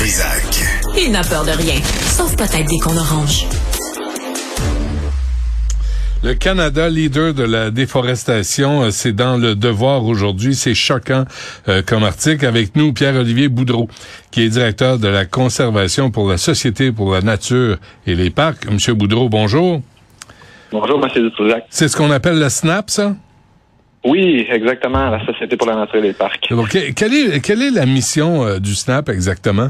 Trisac. Il n'a peur de rien, sauf peut-être des qu'on orange. Le Canada, leader de la déforestation, euh, c'est dans le devoir aujourd'hui. C'est choquant euh, comme article. Avec nous, Pierre-Olivier Boudreau, qui est directeur de la conservation pour la Société pour la nature et les parcs. Monsieur Boudreau, bonjour. Bonjour, Monsieur Dutrisac. C'est ce qu'on appelle le SNAP, ça? Oui, exactement, la Société pour la nature et les parcs. Donc, quelle est, quelle est la mission euh, du SNAP exactement?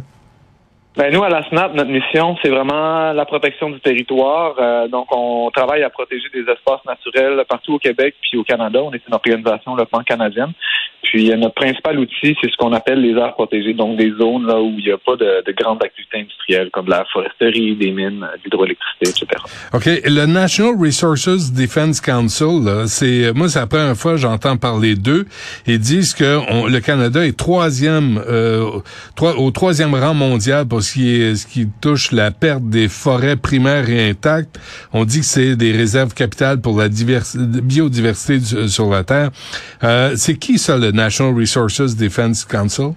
Ben, nous, à la SNAP, notre mission, c'est vraiment la protection du territoire. Euh, donc, on travaille à protéger des espaces naturels partout au Québec puis au Canada. On est une organisation locale canadienne. Puis euh, notre principal outil, c'est ce qu'on appelle les aires protégées, donc des zones là où il n'y a pas de, de grandes activités industrielles comme la foresterie, des mines, l'hydroélectricité, etc. OK. Le National Resources Defense Council, c'est moi, c'est la première fois que j'entends parler d'eux. Ils disent que le Canada est troisième euh, au troisième rang mondial pour ce qui est ce qui touche la perte des forêts primaires et intactes. On dit que c'est des réserves capitales pour la biodiversité sur la Terre. Euh, c'est qui ça, le National Resources Defense Council?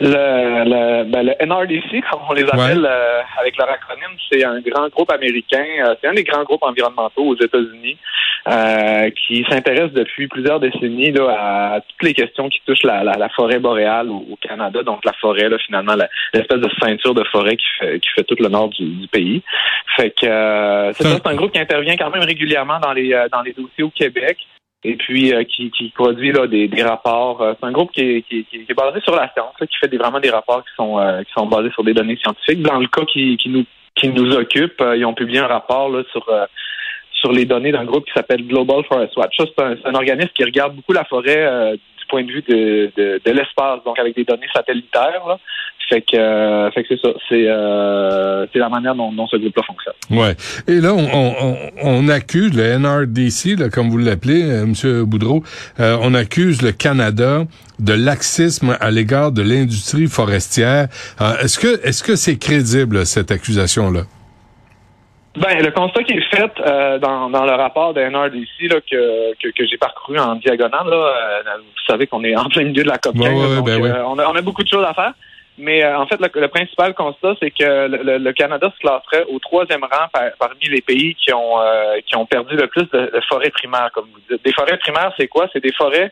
Le, le, ben, le, NRDC, comme on les appelle euh, avec leur acronyme, c'est un grand groupe américain. Euh, c'est un des grands groupes environnementaux aux États-Unis euh, qui s'intéresse depuis plusieurs décennies là, à toutes les questions qui touchent la, la, forêt boréale au, Canada. Donc la forêt, là, finalement, l'espèce de ceinture de forêt qui fait, qui fait tout le nord du, du pays. Fait que c'est c'est un groupe qui intervient quand même régulièrement dans les dans les dossiers au Québec et puis euh, qui, qui, produit là, des, des rapports. Euh, c'est un groupe qui est, qui, qui est, basé sur la science, qui fait des, vraiment des rapports qui sont euh, qui sont basés sur des données scientifiques. Dans le cas qui, qui nous qui nous occupe, ils ont publié un rapport là, sur sur les données d'un groupe qui s'appelle Global Forest Watch. Ça, c'est un, un, organisme qui regarde beaucoup la forêt du point de vue de, de, de l'espace, donc avec des données satellitaires. Là. Fait que, euh, que c'est ça. C'est, euh, c'est la manière dont, dont ce groupe-là fonctionne. Ouais. Et là, on, on, on accuse le NRDC, là, comme vous l'appelez, euh, Monsieur Boudreau, euh, on accuse le Canada de laxisme à l'égard de l'industrie forestière. Euh, est-ce que, est-ce que c'est crédible cette accusation-là? Ben, le constat qui est fait euh, dans, dans le rapport de NRDC là, que, que, que j'ai parcouru en diagonale, là, euh, vous savez qu'on est en plein milieu de la COP15, donc ben on, a, on a beaucoup de choses à faire. Mais euh, en fait, le, principal constat, c'est que le, Canada se classerait au troisième rang parmi les pays qui ont euh, qui ont perdu le plus de, forêts primaires, comme vous dites. Des forêts primaires, c'est quoi? C'est des forêts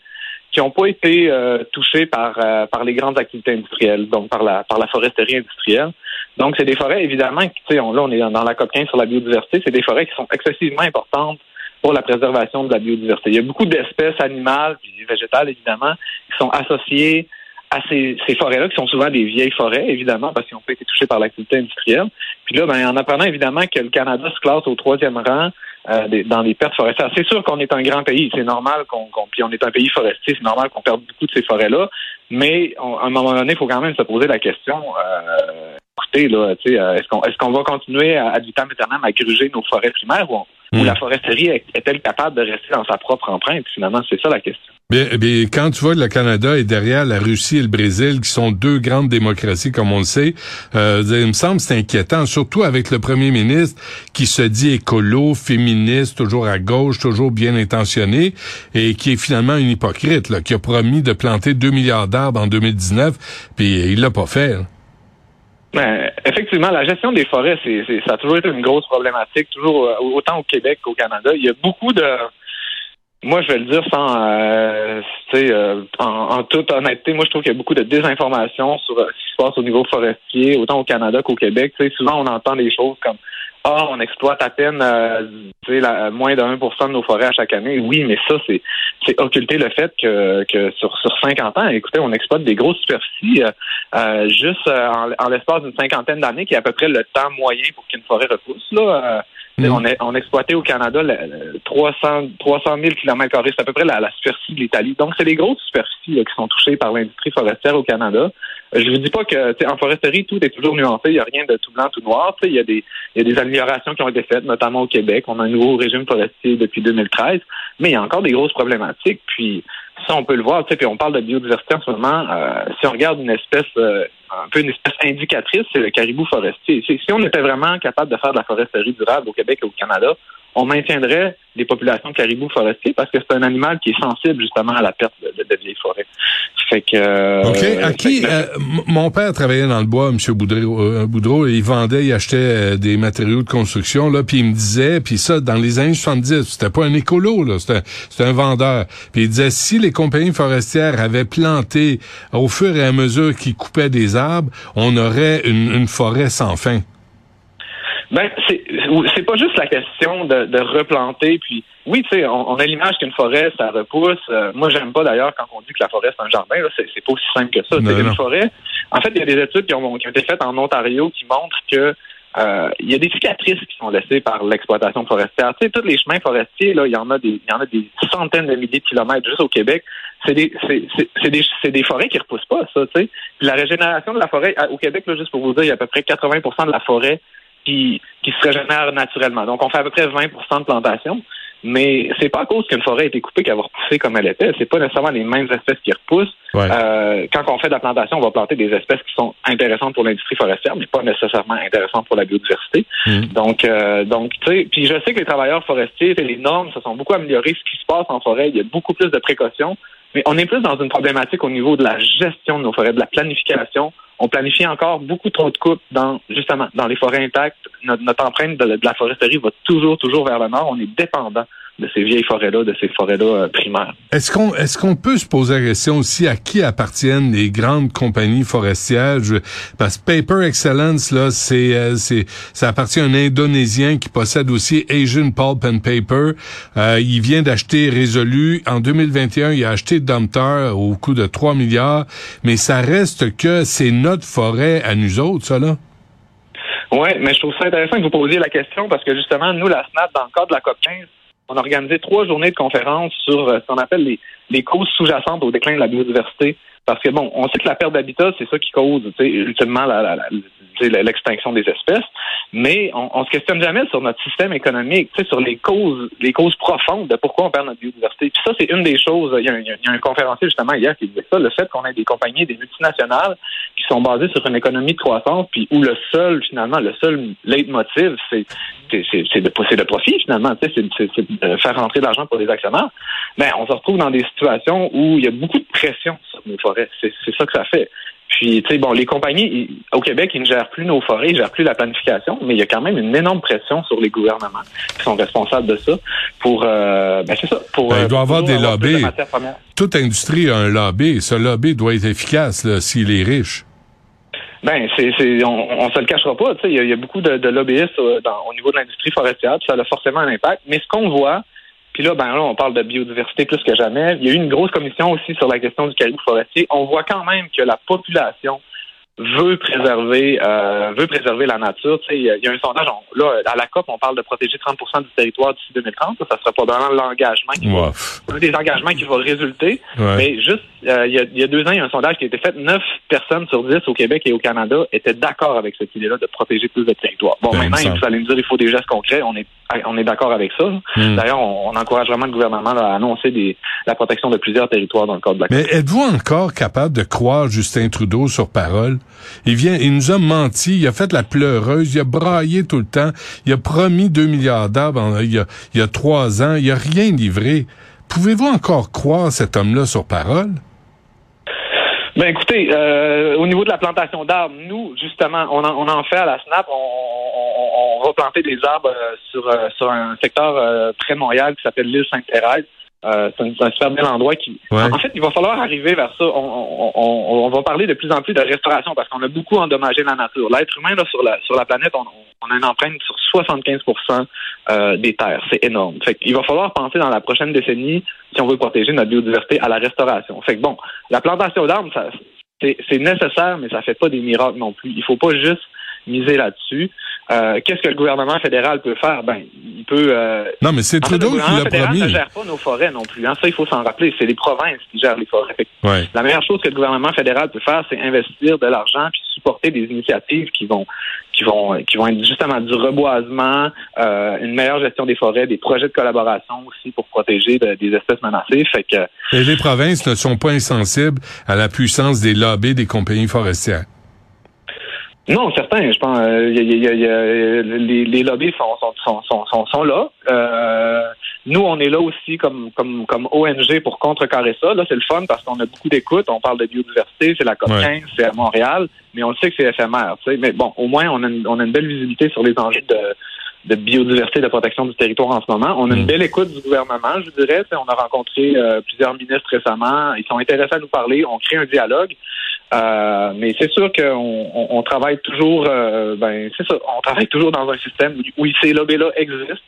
qui n'ont pas été euh, touchées par par les grandes activités industrielles, donc par la par la foresterie industrielle. Donc, c'est des forêts, évidemment, sais, on, là, on est dans la COP 15 sur la biodiversité, c'est des forêts qui sont excessivement importantes pour la préservation de la biodiversité. Il y a beaucoup d'espèces animales et végétales, évidemment, qui sont associées à ces, forêts-là, qui sont souvent des vieilles forêts, évidemment, parce qu'ils pas été touchés par l'activité industrielle. Puis là, ben, en apprenant évidemment que le Canada se classe au troisième rang euh, dans les pertes forestières, c'est sûr qu'on est un grand pays, c'est normal qu'on, puis on est un pays forestier, c'est normal qu'on perde beaucoup de ces forêts-là, mais à un moment donné, il faut quand même se poser la question. Euh, écoutez, là, euh, est-ce qu'on est-ce qu'on va continuer à, à vitam aeternam à gruger nos forêts primaires ou, ou hmm. la foresterie est-elle capable de rester dans sa propre empreinte? Finalement, c'est ça la question. Bien, bien, quand tu vois le Canada est derrière la Russie et le Brésil, qui sont deux grandes démocraties, comme on le sait, euh, il me semble c'est inquiétant, surtout avec le premier ministre qui se dit écolo, féministe, toujours à gauche, toujours bien intentionné, et qui est finalement une hypocrite, là, qui a promis de planter 2 milliards d'arbres en 2019, puis il l'a pas fait. Ben, effectivement, la gestion des forêts, c'est, ça a toujours été une grosse problématique, toujours euh, autant au Québec qu'au Canada. Il y a beaucoup de moi, je vais le dire sans, euh, euh, en, en, toute honnêteté, moi, je trouve qu'il y a beaucoup de désinformation sur euh, ce qui se passe au niveau forestier, autant au Canada qu'au Québec. sais, souvent, on entend des choses comme ah, on exploite à peine euh, la, moins de 1% de nos forêts à chaque année. Oui, mais ça, c'est, c'est occulter le fait que, que sur, sur 50 ans, écoutez, on exploite des grosses superficies euh, juste en, en l'espace d'une cinquantaine d'années, qui est à peu près le temps moyen pour qu'une forêt repousse. Là. Mm. On, est, on exploitait au Canada 300, 300 000 km c'est à peu près la, la superficie de l'Italie. Donc, c'est les grosses superficies qui sont touchées par l'industrie forestière au Canada. Je vous dis pas que en foresterie, tout est toujours nuancé, il n'y a rien de tout blanc, tout noir. Il y, a des, y a des améliorations qui ont été faites, notamment au Québec. On a un nouveau régime forestier depuis 2013, mais il y a encore des grosses problématiques. Puis ça, on peut le voir, puis on parle de biodiversité en ce moment. Euh, si on regarde une espèce, euh, un peu une espèce indicatrice, c'est le caribou forestier. Si on était vraiment capable de faire de la foresterie durable au Québec et au Canada, on maintiendrait des populations de caribous forestiers parce que c'est un animal qui est sensible justement à la perte de, vieilles forêts. Fait que. Euh, OK. À qui euh, mon père travaillait dans le bois, M. Boudreau, euh, Boudreau, et il vendait, il achetait des matériaux de construction, là, puis il me disait, puis ça, dans les années 70, c'était pas un écolo, là, c'était, c'était un vendeur. Puis il disait, si les compagnies forestières avaient planté au fur et à mesure qu'ils coupaient des arbres, on aurait une, une forêt sans fin. Ben, c'est, c'est pas juste la question de, de replanter, puis oui, tu sais, on, a l'image qu'une forêt, ça repousse. Euh, moi, j'aime pas d'ailleurs quand on dit que la forêt, c'est un jardin. C'est, c'est pas aussi simple que ça. C'est une forêt. En fait, il y a des études qui ont, qui ont été faites en Ontario qui montrent que euh, il y a des cicatrices qui sont laissées par l'exploitation forestière. Tu sais, tous les chemins forestiers, là, il y en a des, il y en a des centaines de milliers de kilomètres juste au Québec. C'est des, c'est, c'est, des, c'est des forêts qui repoussent pas, ça, tu sais. la régénération de la forêt, au Québec, là, juste pour vous dire, il y a à peu près 80 de la forêt qui, qui se régénère naturellement. Donc, on fait à peu près 20% de plantation. Mais c'est pas à cause qu'une forêt a été coupée qu'elle va repousser comme elle était. C'est pas nécessairement les mêmes espèces qui repoussent. Euh, quand on fait de la plantation, on va planter des espèces qui sont intéressantes pour l'industrie forestière, mais pas nécessairement intéressantes pour la biodiversité. Mm. Donc, euh, donc, tu sais, puis je sais que les travailleurs forestiers, les normes se sont beaucoup améliorées. Ce qui se passe en forêt, il y a beaucoup plus de précautions. Mais on est plus dans une problématique au niveau de la gestion de nos forêts, de la planification. On planifie encore beaucoup trop de coupes dans, justement, dans les forêts intactes. Notre, empreinte de, de, la foresterie va toujours, toujours vers le nord. On est dépendant de ces vieilles forêts-là, de ces forêts-là euh, primaires. Est-ce qu'on est-ce qu'on peut se poser la question aussi à qui appartiennent les grandes compagnies forestières? Parce que Paper Excellence là, c'est euh, c'est ça appartient à un Indonésien qui possède aussi Asian Pulp and Paper. Euh, il vient d'acheter Résolu en 2021. Il a acheté Dumpter au coût de 3 milliards, mais ça reste que c'est notre forêt à nous autres, ça là. Oui, mais je trouve ça intéressant que vous posiez la question parce que justement, nous, la SNAP, dans le cadre de la COP 15, on a organisé trois journées de conférences sur euh, ce qu'on appelle les, causes sous-jacentes au déclin de la biodiversité. Parce que bon, on sait que la perte d'habitat, c'est ça qui cause ultimement l'extinction des espèces, mais on, on se questionne jamais sur notre système économique, sur les causes, les causes profondes de pourquoi on perd notre biodiversité. Puis ça, c'est une des choses. Il y, a un, il y, a un, conférencier justement hier qui disait ça, le fait qu'on ait des compagnies, des multinationales qui sont basées sur une économie de croissance, puis où le seul, finalement, le seul leitmotiv, c'est c'est de, de profit finalement, c'est de faire rentrer de l'argent pour les actionnaires. Mais on se retrouve dans des situations où il y a beaucoup de pression sur nos forêts. C'est ça que ça fait. Puis, tu sais, bon, les compagnies au Québec, ils ne gèrent plus nos forêts, ils ne gèrent plus la planification, mais il y a quand même une énorme pression sur les gouvernements qui sont responsables de ça. Pour, euh, ben c'est ça. Pour, ben, il doit y avoir des lobbies. Toute industrie a un lobby. Ce lobby doit être efficace s'il est riche. Ben, c'est, c'est, on, on se le cachera pas. Il y, a, y a beaucoup de, de lobbyistes euh, dans, au niveau de l'industrie forestière, ça a forcément un impact. Mais ce qu'on voit, puis là, ben là, on parle de biodiversité plus que jamais. Il y a eu une grosse commission aussi sur la question du caribou forestier. On voit quand même que la population veut préserver euh, veut préserver la nature. Tu sais, il y, a un sondage, là, à la COP, on parle de protéger 30% du territoire d'ici 2030. Ça, ça sera probablement l'engagement qui va, un des engagements qui va résulter. Mais juste, euh, il, y a, y a, deux ans, il y a un sondage qui a été fait. Neuf personnes sur dix au Québec et au Canada étaient d'accord avec cette idée-là de protéger plus de territoire. Bon, ben, maintenant, vous allez me dire, il faut des gestes concrets. On est on est d'accord avec ça. Hmm. D'ailleurs, on, encourage vraiment le gouvernement à annoncer des, la protection de plusieurs territoires dans le cadre de la Mais êtes-vous encore capable de croire Justin Trudeau sur parole? Il vient, il nous a menti, il a fait la pleureuse, il a braillé tout le temps, il a promis 2 milliards d'arbres il, y a, trois ans, il a rien livré. Pouvez-vous encore croire cet homme-là sur parole? Ben écoutez, euh, au niveau de la plantation d'arbres, nous, justement, on en, en fait à la SNAP, on, on, va planter des arbres euh, sur, euh, sur un secteur près de Montréal qui s'appelle l'île Sainte-Thérèse. Euh, c'est un, super bel endroit qui. En fait, il va falloir arriver vers ça. On, on, on, va parler de plus en plus de restauration parce qu'on a beaucoup endommagé la nature. L'être humain là, sur la sur la planète, on, on a une empreinte sur 75% euh, des terres. C'est énorme. Fait il va falloir penser dans la prochaine décennie si on veut protéger notre biodiversité à la restauration. Fait que bon, la plantation d'arbres, c'est nécessaire, mais ça fait pas des miracles non plus. Il faut pas juste miser là-dessus. Euh, qu'est-ce que le gouvernement fédéral peut faire? Ben, il peut. Euh, non, mais c'est Trudeau qui l'a promis. ne gère pas nos forêts non plus. Hein. Ça, il faut s'en rappeler. C'est les provinces qui gèrent les forêts. La meilleure chose que le gouvernement fédéral peut faire, c'est investir de l'argent puis supporter des initiatives qui vont qui vont qui vont être justement du reboisement, euh, une meilleure gestion des forêts, des projets de collaboration aussi pour protéger des espèces menacées. Fait que Et les provinces ne sont pas insensibles à la puissance des lobbies des compagnies forestières. Non, certains. Je pense euh, les, les lobbies sont, sont, sont, sont, sont là. Euh, nous, on est là aussi comme, comme, comme ONG pour contrecarrer ça. Là, c'est le fun parce qu'on a beaucoup d'écoute. On parle de biodiversité, c'est la COP 15, c'est à Montréal, mais on le sait que c'est éphémère. Mais bon, au moins, on a, une, on a une belle visibilité sur les enjeux de, de biodiversité, de protection du territoire en ce moment. On a une mm. belle écoute du gouvernement, je dirais. On a rencontré euh, plusieurs ministres récemment. Ils sont intéressés à nous parler. On crée un dialogue. Euh, mais c'est sûr qu'on on, travaille toujours, euh, ben c'est ça, on travaille toujours dans un système où ces lobbies-là existent.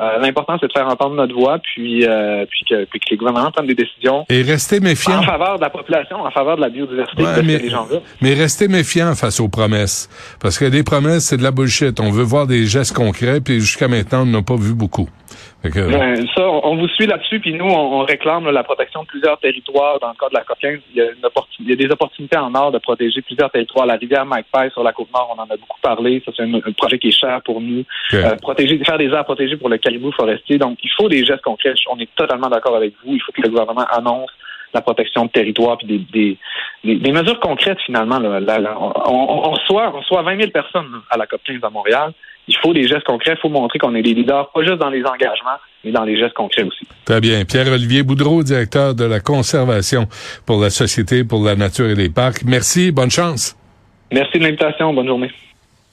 Euh, l'important, c'est de faire entendre notre voix, puis, euh, puis, que, puis, que, les gouvernements prennent des décisions. Et rester méfiant. En faveur de la population, en faveur de la biodiversité ouais, mais, les gens Mais rester méfiant face aux promesses. Parce que des promesses, c'est de la bullshit. On veut voir des gestes concrets, puis jusqu'à maintenant, on n'a pas vu beaucoup. Ben, ça, on, vous suit là-dessus, puis nous, on, réclame la protection de plusieurs territoires. Dans le cas de la 15, il y, a il y a des opportunités en or de protéger plusieurs territoires. La rivière Magpie sur la côte nord, on en a beaucoup parlé. Ça, c'est un, projet qui est cher pour nous. Euh, protéger, faire des aires protégées pour le caribou forestier. Donc, il faut des gestes concrets. On est totalement d'accord avec vous. Il faut que le gouvernement annonce la protection de territoire, puis des, des, des, mesures concrètes finalement. Là, on, reçoit, on reçoit 20 000 personnes à la COP 15 à Montréal il faut des gestes concrets. Il faut montrer qu'on est des leaders, pas juste dans les engagements, mais dans les gestes concrets aussi. Très bien. Pierre-Olivier Boudreau, directeur de la conservation pour la société, pour la nature et les parcs. Merci. Bonne chance. Merci de l'invitation. Bonne journée.